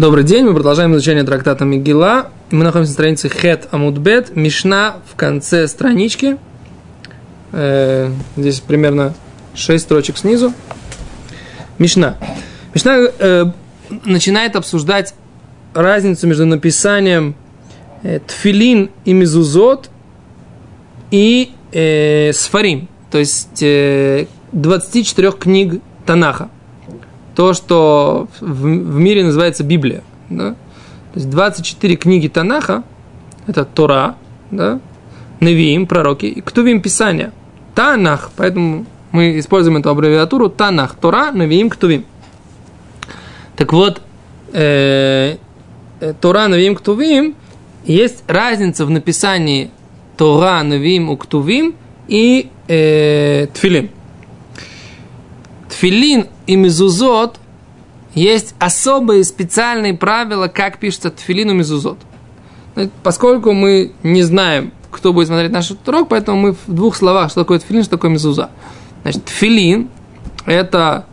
Добрый день, мы продолжаем изучение трактата Мигила. Мы находимся на странице Хет Амудбет, Мишна в конце странички. Э, здесь примерно 6 строчек снизу. Мишна. Мишна э, начинает обсуждать разницу между написанием э, тфилин и мезузот и э, сфарим, то есть э, 24 книг Танаха то, что в, в мире называется Библия. Да? То есть 24 книги Танаха, это Тора, да? Невиим, пророки, и Ктувим, Писания. Танах, поэтому мы используем эту аббревиатуру Танах, Тора, Невиим, Ктувим. Так вот, э, э, Тора, Невиим, Ктувим, есть разница в написании Тора, Невиим, Уктувим и э, Тфилин. Тфилин и мезузот есть особые специальные правила, как пишется тфилин и мезузот. Поскольку мы не знаем, кто будет смотреть наш урок, поэтому мы в двух словах, что такое тфилин, что такое мезуза. Значит, тфилин – это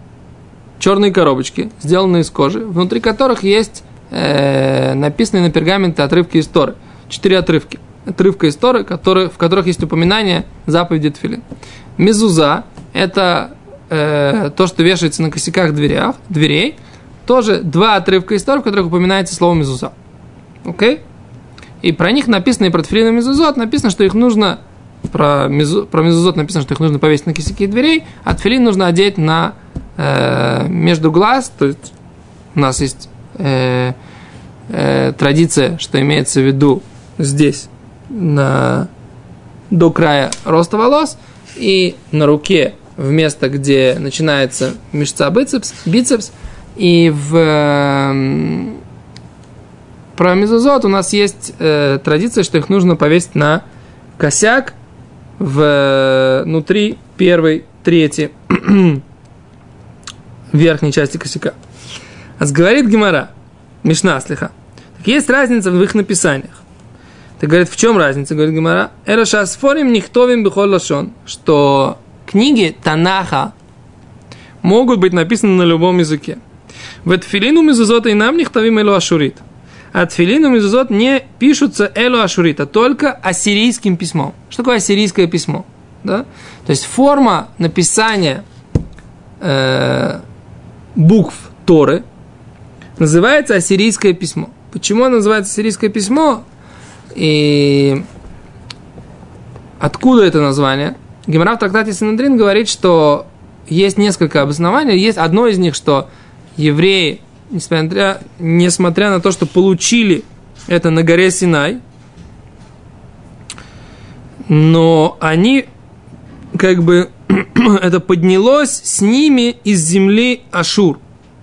черные коробочки, сделанные из кожи, внутри которых есть э, написанные на пергаменте отрывки истории. Четыре отрывки. Отрывка истории, которые, в которых есть упоминание заповеди тфилин. Мезуза – это э, то, что вешается на косяках дверях, дверей, тоже два отрывка истории, в которых упоминается слово мезуза. Окей? И про них написано, и про тфилин и мезузот написано, что их нужно, про, мезу, про мезузот написано, что их нужно повесить на косяки дверей, а тфилин нужно одеть на э, между глаз, то есть у нас есть э, э, традиция, что имеется в виду здесь, на, до края роста волос, и на руке в место, где начинается мышца бицепс, бицепс, и в э, про у нас есть э, традиция, что их нужно повесить на косяк в, э, внутри первой трети верхней части косяка. А говорит Гимара, Мишна слиха. Так есть разница в их написаниях. Так говорит, в чем разница, говорит Гимара? Эра шасфорим нихтовим бихол лашон, что книги Танаха могут быть написаны на любом языке. В тфилину мезузот и нам нихтавим элу ашурит. А тфилину мезузот не пишутся элу ашурит, а только ассирийским письмом. Что такое ассирийское письмо? Да? То есть форма написания э, букв Торы называется ассирийское письмо. Почему оно называется ассирийское письмо? И откуда это название? Гемора в трактате Синандрин говорит, что есть несколько обоснований. Есть одно из них, что евреи, несмотря, несмотря на то, что получили это на горе Синай, но они как бы это поднялось с ними из земли Ашур,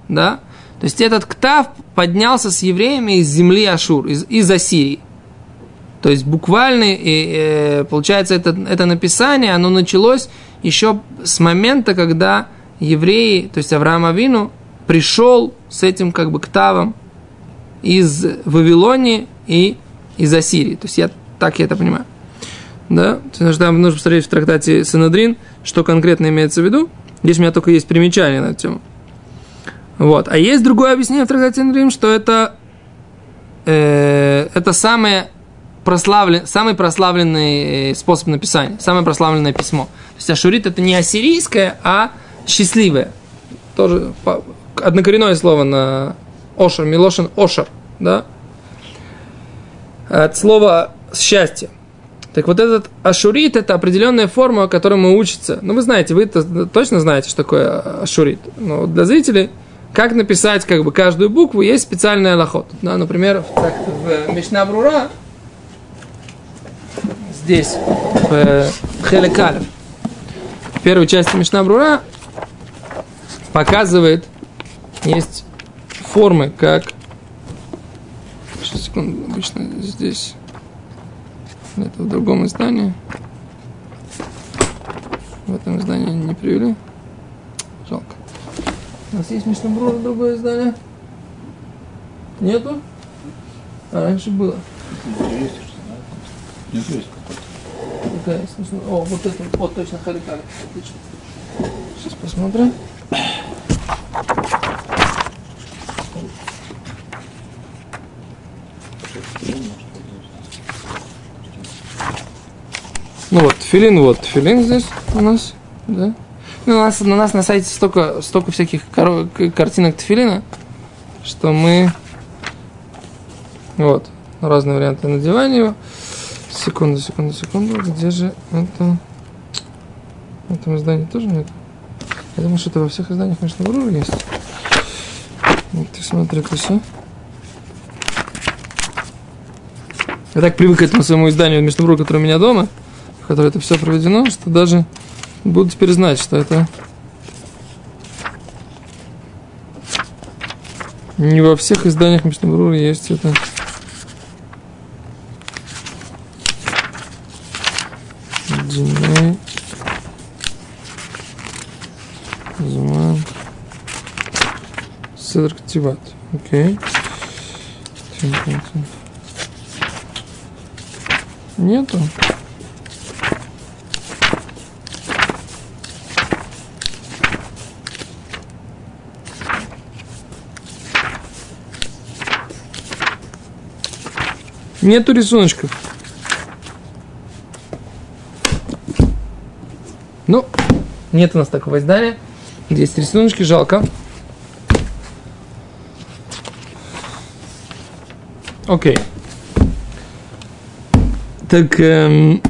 да? То есть этот ктав поднялся с евреями из земли Ашур, из, из Ассирии. То есть буквально, и, э, получается, это, это написание, оно началось еще с момента, когда евреи, то есть Авраам Авину, пришел с этим как бы ктавом из Вавилонии и из Ассирии. То есть я так я это понимаю. Да? То есть там нужно посмотреть в трактате Синадрин, что конкретно имеется в виду. Здесь у меня только есть примечание на эту тему. Вот. А есть другое объяснение в трактате Синадрин, что это, э, это самое прославлен, самый прославленный э, способ написания, самое прославленное письмо. То есть ашурит это не ассирийское, а счастливое. Тоже однокоренное слово на ошер, милошин ошер, да? От слова счастье. Так вот этот ашурит это определенная форма, которой мы учимся. Ну, вы знаете, вы точно знаете, что такое ашурит. Но для зрителей, как написать как бы каждую букву, есть специальный аллахот. Да, например, в, в Мишнабрура здесь, в Хелекалев, в первой части Мишнабрура, показывает, есть формы, как... Сейчас, секунду, обычно здесь... Это в другом издании. В этом издании не привели. Жалко. У нас есть Мишнабрура другое издание? Нету? А раньше было. Нет, есть. Да, О, вот это, вот точно харикали. Отлично. Сейчас посмотрим. Ну вот, филин, вот, филин здесь у нас, да. Ну, у нас, у нас на сайте столько, столько всяких кар- картинок тфилина, что мы вот, разные варианты надевания его. Секунду, секунду, секунду. Где же это? В этом издании тоже нет. Я думаю, что это во всех изданиях, конечно, в есть. Вот ты смотри, все. Я так привык к этому своему изданию Мишнабру, которое у меня дома, в которое это все проведено, что даже буду теперь знать, что это не во всех изданиях Мишнабру есть это. Диней. Зуман. Седр Ктиват. Окей. Нету. Нету рисуночков. Ну, нет у нас такого издания. Здесь рисуночки, жалко. Окей. Так, эм,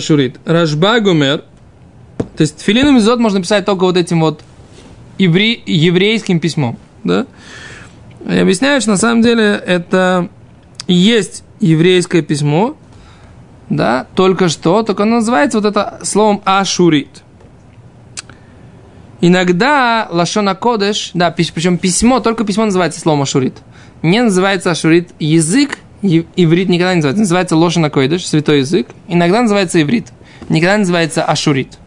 Шурит. Рашба Гумер. То есть филином изот можно писать только вот этим вот евре, еврейским письмом. Да? И объясняют, что на самом деле это есть еврейское письмо, да, только что, только оно называется вот это словом ашурит. Иногда Лашона Кодеш, да, причем письмо, только письмо называется словом ашурит. Не называется ашурит язык, иврит никогда не называется. Называется Лошана Койдеш, святой язык. Иногда называется иврит. Никогда называется ашурит.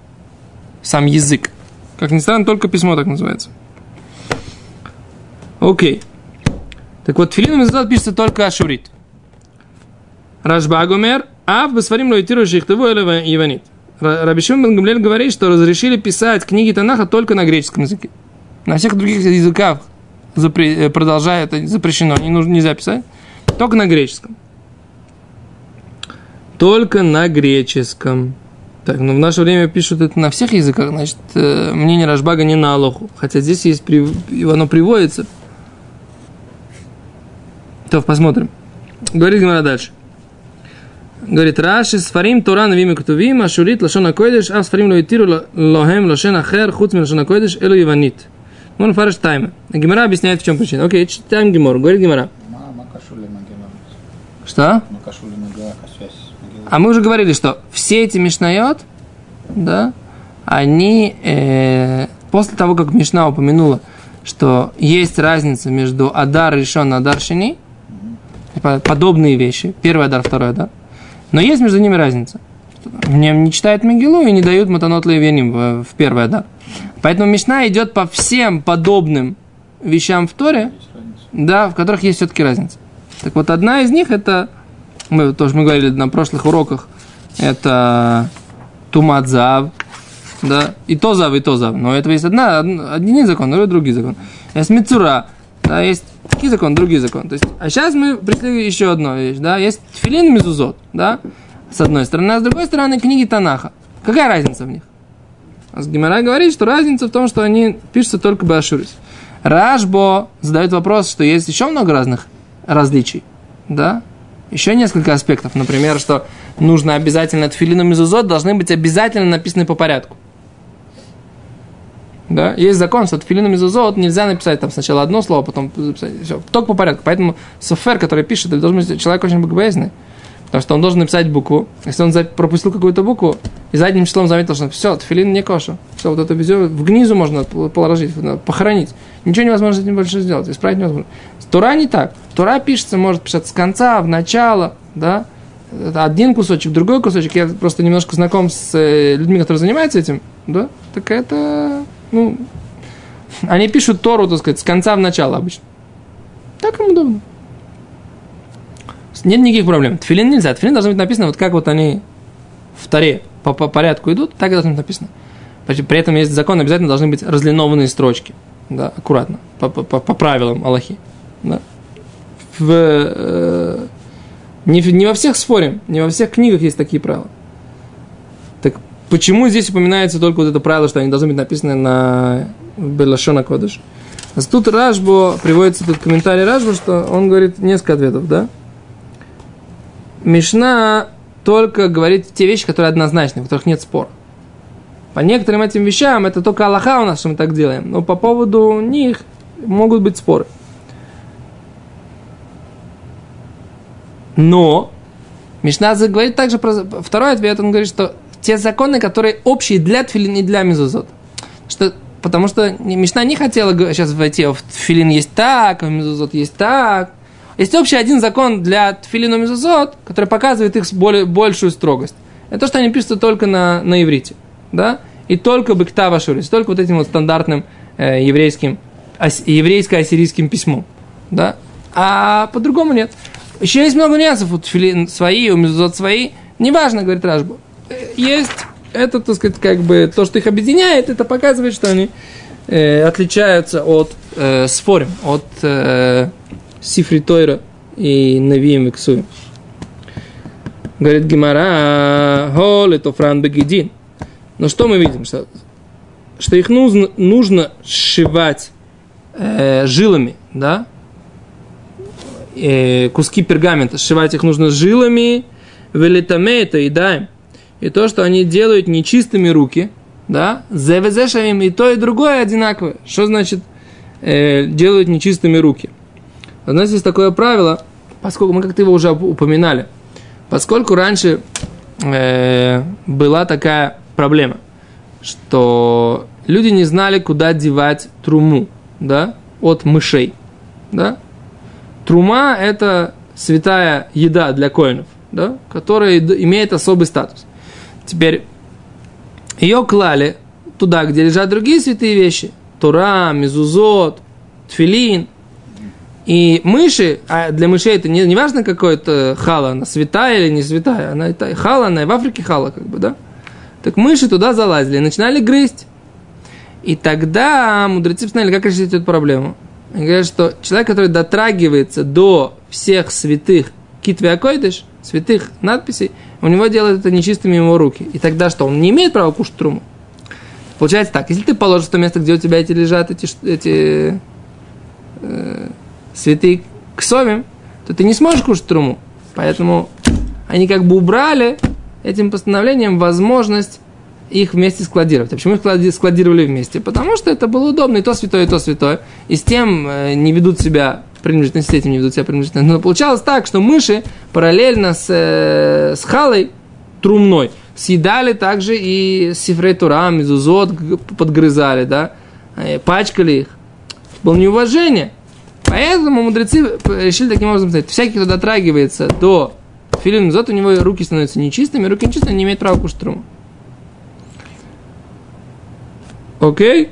Сам язык. Как ни странно, только письмо так называется. Окей. Так вот, филином из пишется только ашурит. Рашбагумер, а в Басварим Лоитиру Шихтову или Иванит. Рабишим Бен Гамлель говорит, что разрешили писать книги Танаха только на греческом языке. На всех других языках запре- э, продолжает, запрещено, не нужно, нельзя писать. Только на греческом. Только на греческом. Так, ну в наше время пишут это на всех языках, значит, э, мнение Рашбага не на Алоху. Хотя здесь есть, оно приводится. То посмотрим. Говорит Гимара дальше. Говорит, Раши, сфарим Тора навим ктувим, ашурит лашона койдеш, а сфарим lo итиру лохем лошен ахер, хуц мин лашона койдеш, элу иванит. Ну, он фарш тайма. Гимара объясняет, в чем причина. Окей, читаем Гимор. Говорит Гимара. Что? А мы уже говорили, что все эти Мишнайот, да, они э, после того, как Мишна упомянула, что есть разница между Адар решен и Адар Шини, подобные вещи, первый Адар, второй Адар, но есть между ними разница. В нем не читают Мегилу и не дают Матанот Левеним в, в первый Адар. Поэтому Мишна идет по всем подобным вещам в Торе, да, в которых есть все-таки разница. Так вот, одна из них это, мы тоже мы говорили на прошлых уроках, это Тумадзав, да, и то зав, и то зав. Но это есть одна, один закон, другой другой закон. Есть Мицура, да, есть такие законы, другие законы. То есть, а сейчас мы пришли еще одну вещь, да, есть Филин Мизузот, да, с одной стороны, а с другой стороны книги Танаха. Какая разница в них? А Гимара говорит, что разница в том, что они пишутся только Башурис. Рашбо задает вопрос, что есть еще много разных различий, да, еще несколько аспектов. Например, что нужно обязательно тфилин и мезузот должны быть обязательно написаны по порядку. Да? Есть закон, что тфилин и мезузот нельзя написать там сначала одно слово, потом записать. Все, только по порядку. Поэтому софер, который пишет, должен быть человек очень богобоязненный. Потому что он должен написать букву. Если он пропустил какую-то букву, и задним числом заметил, что все, тфилин не коша. Все, вот это везде в гнизу можно положить, похоронить. Ничего невозможно с этим больше сделать, исправить невозможно. Тура не так. Тура пишется, может писать с конца, в начало, да. Это один кусочек, другой кусочек. Я просто немножко знаком с э, людьми, которые занимаются этим, да. Так это, ну, они пишут Тору, так сказать, с конца в начало обычно. Так им удобно. Нет никаких проблем. Тфилин нельзя. Тфилин должно быть написано, вот как вот они в Таре по, по порядку идут, так и должно быть написано. При этом есть закон, обязательно должны быть разлинованные строчки. Да, аккуратно, по, по, по правилам Аллахи. Да. В, э, Не, не во всех спорим, не во всех книгах есть такие правила. Почему здесь упоминается только вот это правило, что они должны быть написаны на Белашона Кодыш? Тут Рашбо, приводится тут комментарий Рашбо, что он говорит несколько ответов, да? Мишна только говорит те вещи, которые однозначны, в которых нет спора. По некоторым этим вещам это только Аллаха у нас, что мы так делаем. Но по поводу них могут быть споры. Но Мишна говорит также про второй ответ, он говорит, что те законы, которые общие для тфилин и для мезузот. Что, потому что Мишна не хотела сейчас войти, в тфилин есть так, в мезузот есть так. Есть общий один закон для тфилин и мезузот, который показывает их более, большую строгость. Это то, что они пишутся только на, на иврите. Да? И только быктава шурис, только вот этим вот стандартным э, еврейским, ас, еврейско-ассирийским письмом. Да? А по-другому нет. Еще есть много нюансов, вот филин свои, у мезузот свои. Неважно, говорит Ражбу. Есть это, так сказать, как бы то, что их объединяет, это показывает, что они э, отличаются от э, спорим, от э, Сифри Тойра и Навием Иксуем. Говорит Гимара, хол, это Фран Бегидин. Но что мы видим? Что, что их нужно, нужно сшивать э, жилами, да? Э, куски пергамента, сшивать их нужно жилами, велитаме это едаем. И то, что они делают нечистыми руки, да, зевезешавим и то, и другое одинаковое. Что значит э, делают нечистыми руки? У нас есть такое правило, поскольку мы как-то его уже упоминали, поскольку раньше э, была такая проблема, что люди не знали, куда девать труму, да, от мышей, да. Трума – это святая еда для коинов, да, которая имеет особый статус. Теперь ее клали туда, где лежат другие святые вещи. Тура, мезузот, тфилин. И мыши, а для мышей это не, не важно какой-то хала, она святая или не святая, она это хала, она и в Африке хала, как бы, да? Так мыши туда залазили начинали грызть. И тогда мудрецы посмотрели, как решить эту проблему. Они говорят, что человек, который дотрагивается до всех святых китве акойдыш, святых надписей, у него делают это нечистыми его руки. И тогда что? Он не имеет права кушать труму. Получается так, если ты положишь в то место, где у тебя эти лежат эти, эти э, святые ксовим, то ты не сможешь кушать труму. Поэтому они как бы убрали этим постановлением возможность их вместе складировать. А почему их складировали вместе? Потому что это было удобно, и то святое, и то святое. И с тем э, не ведут себя принужденно, с этим не ведут себя принужденно. Но получалось так, что мыши параллельно с, э, с халой трумной съедали также и сифрей Тура, мезузот подгрызали, да, э, пачкали их. Было неуважение. Поэтому мудрецы решили таким образом сказать, всякий, кто дотрагивается до филин мезузот, у него руки становятся нечистыми, руки нечистые, не имеет права кушать труму. Окей?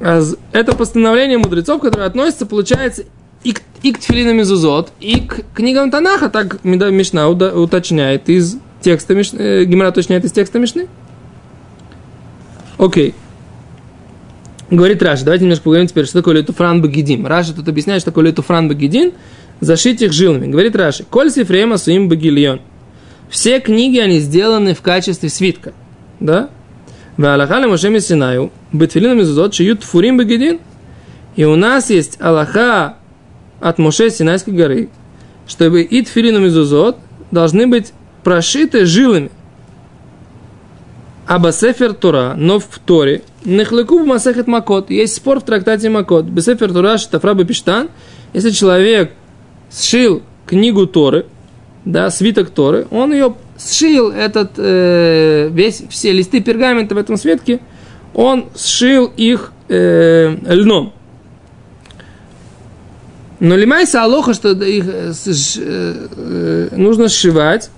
Это постановление мудрецов, которое относится, получается, и и к тфилин, и мезузот, и к книгам Танаха, так Мишна уточняет из текста Мишны, э, Гемара уточняет из текста Мишны. Окей. Говорит Раши, давайте немножко поговорим теперь, что такое לתופרן בגידין. Раши тут объясняет, что такое לתופרן בגידין, зашить их жилами. Говорит Раши, כל ספריהם עשויים בגיליון. Все книги, они сделаны в качестве свитка. Да? Валахали Мошеми Синаю, Бетфилина Мезузот, Шиют Фурим Багидин. И у нас есть Аллаха от Моше Синайской горы, чтобы и тфилину мезузот должны быть прошиты жилами. Абасефер Тура, но в Торе, Нехлеку Масехет Макот. Есть спор в трактате Макот. Бесефер Тура Штафраба Пиштан. Если человек сшил книгу Торы, да, свиток Торы, он ее сшил, этот, э, весь, все листы пергамента в этом свитке, он сшил их э, льном. Но лимайса алоха, что их э, э, нужно сшивать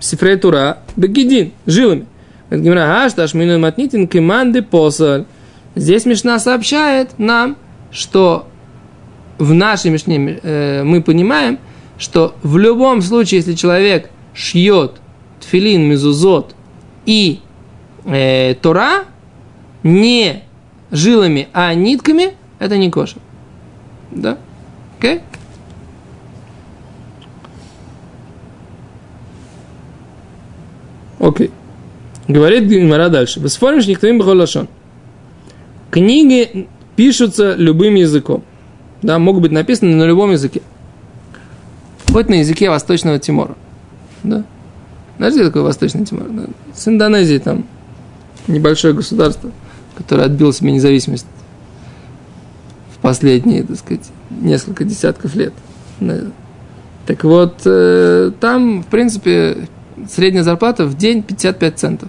сифрей тура бегидин, жилами. Гимра Ашташ Мину Матнитин Киманды Посоль. Здесь Мишна сообщает нам, что в нашей Мишне э, мы понимаем, что в любом случае, если человек шьет тфилин, мезузот и э, Тора, не жилами, а нитками, это не кошер. Да? Okay? Окей. Говорит Гимара дальше. Бесфорниш никто им лашон. Книги пишутся любым языком. Да, могут быть написаны на любом языке. Хоть на языке Восточного Тимора. Да. Знаете, что такое Восточный Тимор? Да? С Индонезией там небольшое государство, которое отбило себе независимость последние, так сказать, несколько десятков лет. Так вот, э, там, в принципе, средняя зарплата в день 55 центов.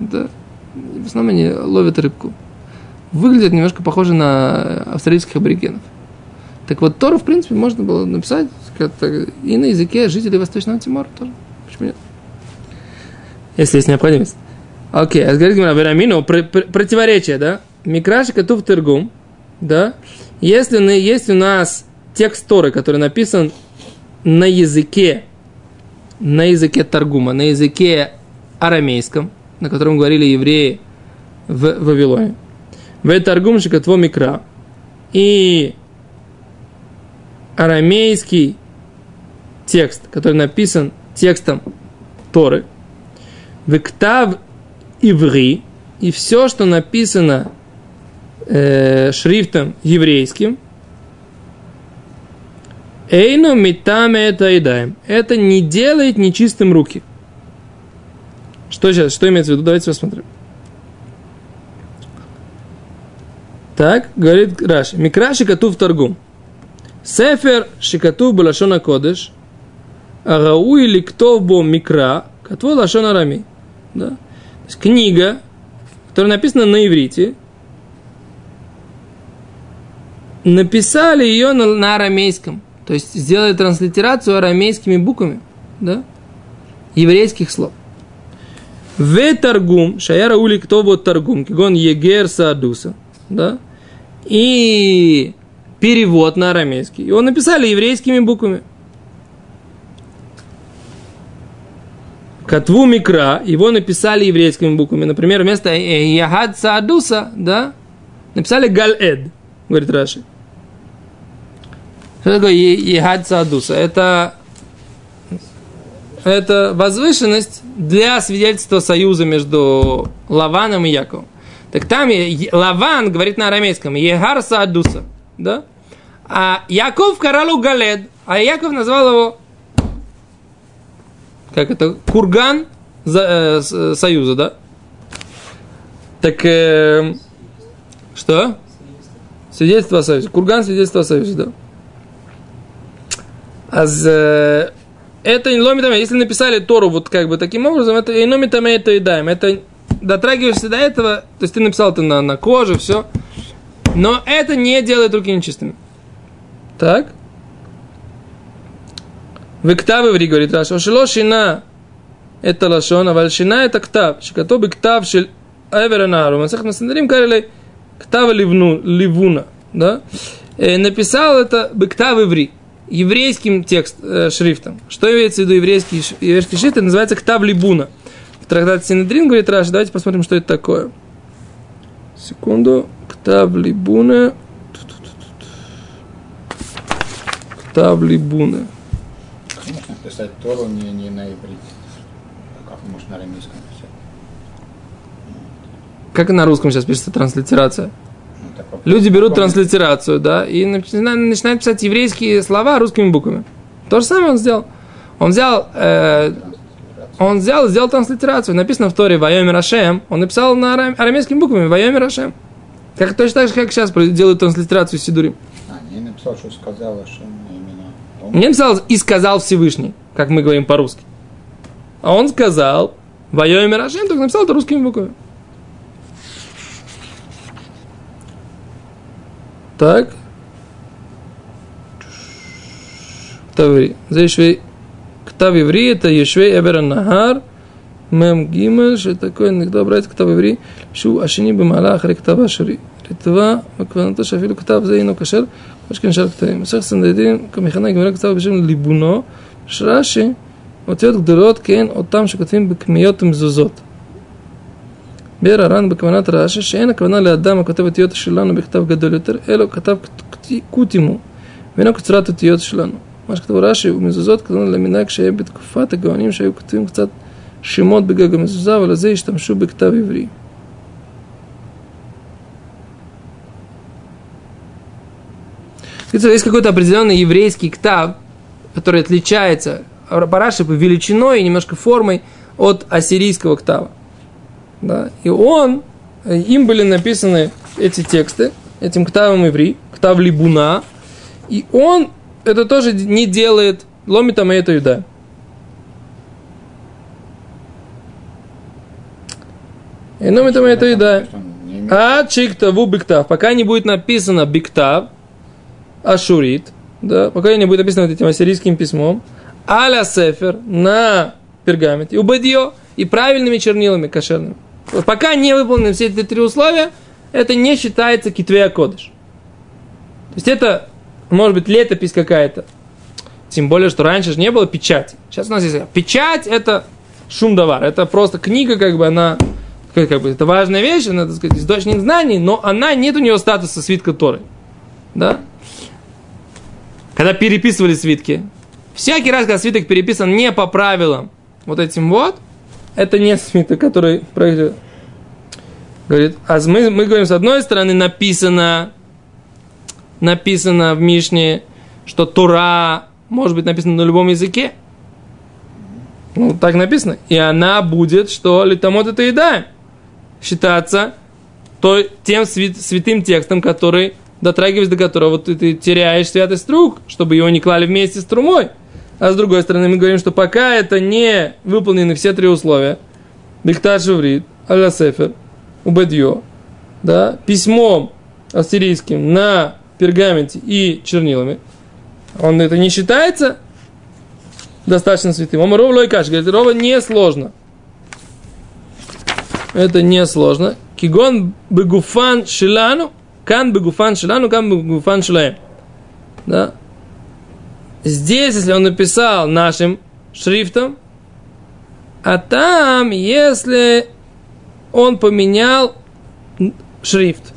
Да. В основном они ловят рыбку. Выглядит немножко похоже на австралийских аборигенов. Так вот, Тору, в принципе, можно было написать и на языке жителей Восточного Тимора тоже. Почему нет? Если есть необходимость. Окей, а говорит Гимара, противоречие, да? Микраши Катув Тергум, да? Если есть у нас текст Торы, который написан на языке, на языке Таргума, на языке арамейском, на котором говорили евреи в Вавилоне. В Таргум Шикатво Микра. И арамейский текст, который написан текстом Торы, Вектав Иври, и все, что написано э, шрифтом еврейским, Эйну митаме это едаем. Это не делает нечистым руки. Что сейчас, что имеется в виду? Давайте посмотрим. Так, говорит Раши. Микра шикату в торгум. Сефер шикату балашона кодыш. Арау или кто бо микра, катво лашон арами. Да? То есть книга, которая написана на иврите, написали ее на, на арамейском. То есть сделали транслитерацию арамейскими буквами, да? еврейских слов. В торгум, шаяра ули кто вот торгум, кигон егер садуса, да? И перевод на арамейский. Его написали еврейскими буквами. Катву Микра, его написали еврейскими буквами. Например, вместо Яхад Саадуса, да, написали Галэд, говорит Раши. Что такое? Это, это возвышенность для свидетельства союза между Лаваном и Яковом. Так там Лаван говорит на арамейском Егар Саадуса. Да? А Яков Каралу Галед, а Яков назвал его как это, курган за, э, союза, да? Так, э, что? Свидетельство о союзе. Курган свидетельство о союзе, да. Аз это инломитаме, если написали Тору вот как бы таким образом, это инломитаме это и даем. Это дотрагиваешься до этого, то есть ты написал это на, на коже, все. Но это не делает руки нечистыми. Так? Вектавы в говорит Раша. Шилошина это лашона, вальшина это ктав. Шикатобы ктав шель эверанару. Масах насандарим карелей ктава ливну, ливуна. Да? Э, написал это быктав ври еврейским текст, э, шрифтом. Что имеется в виду еврейский, еврейский шрифт? Это называется ктав либуна. В трактате Синедрин говорит Раш, давайте посмотрим, что это такое. Секунду. Ктав либуна. Ктав либуна. Можно писать Тору не, не на иврите. Как можно на арамейском писать? Как на русском сейчас пишется транслитерация? Люди берут транслитерацию, да, и начинают писать еврейские слова русскими буквами. То же самое он сделал. Он взял, э, он взял, сделал транслитерацию. Написано в Торе Вайоми Рашем. Он написал на арам, арамейскими буквами Вайоми Рашем. Как точно так же, как сейчас делают транслитерацию Сидурим. А, не написал, что сказал Рашем именно. Он... Не написал и сказал Всевышний, как мы говорим по-русски. А он сказал Вайоми Рашем, только написал это русскими буквами. Так. Таври. זה ישבי, כתב עברי, это ישבי עבר הנהר, מ"ג, שתקוע נגדו ברית כתב עברי, שהוא השני במעלה אחרי כתב השרי. רטבה, וכוונתו שאפילו כתב זה אינו כשר, כמו שכן שאר כתבים. מסך סנדדים, כמכנה גמרא כתב בשם ליבונו, שרש"י, אותיות גדולות, כן, אותם שכותבים בכמיות מזוזות. ביאר הר"ן בכוונת רש"י שאין הכוונה לאדם הכותב אותיות שלנו בכתב גדול יותר, אלא כתב קוטימו, ואינו קצרת אותיות שלנו. מה שכתב רש"י ומזוזות כתבנו למנהג שהיה בתקופת הגאונים שהיו כותבים קצת Шимот бегага мезуза, валазе иштамшу бектав иври. Есть какой-то определенный еврейский ктав, который отличается параши по величиной и немножко формой от ассирийского ктава. Да? И он, им были написаны эти тексты, этим ктавом иври, ктав либуна, и он это тоже не делает ломитом это юда. И ломитом это юда. А чиктаву биктав. Пока не будет написано биктав, ашурит, да, пока не будет написано вот этим ассирийским письмом, аля сефер на пергаменте, убадье и правильными чернилами кошерными. Пока не выполнены все эти три условия, это не считается китвея кодыш. То есть это, может быть, летопись какая-то. Тем более, что раньше же не было печати. Сейчас у нас есть печать, это шумдавар. Это просто книга, как бы она, как, как бы, это важная вещь, она, так сказать, источник знаний, но она, нет у нее статуса свитка Торы. Да? Когда переписывали свитки, всякий раз, когда свиток переписан не по правилам, вот этим вот, это не свиток, который. Говорит, а мы, мы говорим, с одной стороны, написано, написано в Мишне, что Тура может быть написана на любом языке. Ну, так написано. И она будет, что литамот это еда, считаться то, тем свят, святым текстом, который дотрагиваясь до которого ты, ты теряешь святость рук, чтобы его не клали вместе с трумой. А с другой стороны, мы говорим, что пока это не выполнены все три условия, диктат шеврит, аля сефер, убедье, да, письмом ассирийским на пергаменте и чернилами, он это не считается достаточно святым. Он ров лойкаш, говорит, рова не сложно. Это не сложно. Кигон бегуфан шилану, кан бегуфан шилану, кан бегуфан шилаем. Да? Здесь, если он написал нашим шрифтом, а там, если он поменял шрифт.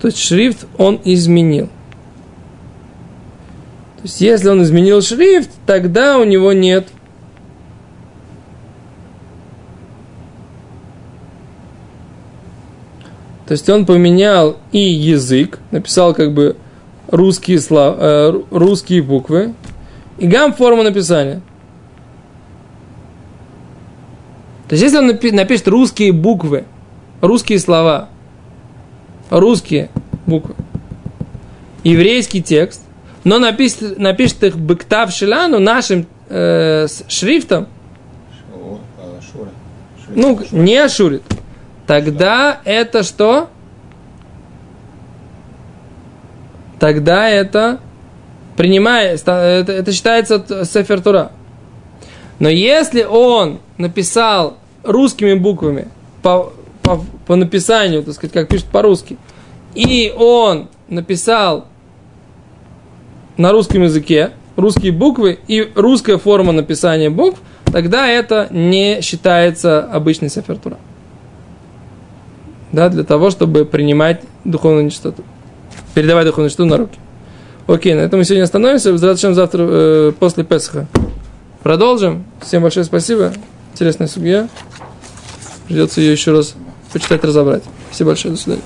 То есть шрифт он изменил. То есть если он изменил шрифт, тогда у него нет То есть он поменял и язык, написал как бы русские, слов, э, русские буквы, и гам форму написания. То есть, если он напишет русские буквы, русские слова, русские буквы, еврейский текст, но напишет, напишет их быктав шилану нашим э, шрифтом, ну, не ашурит, тогда это что? Тогда это принимает, это, это считается сефер Тура. Но если он написал русскими буквами по, по, по написанию, так сказать, как пишет по-русски, и он написал на русском языке русские буквы и русская форма написания букв, тогда это не считается обычной сефертура. Да, для того, чтобы принимать духовную нечистоту. Передавать духовную нечистоту на руки. Окей, на этом мы сегодня остановимся. Зачем завтра э, после Песха. Продолжим. Всем большое спасибо. Интересная судья. Придется ее еще раз почитать, разобрать. Спасибо большое. До свидания.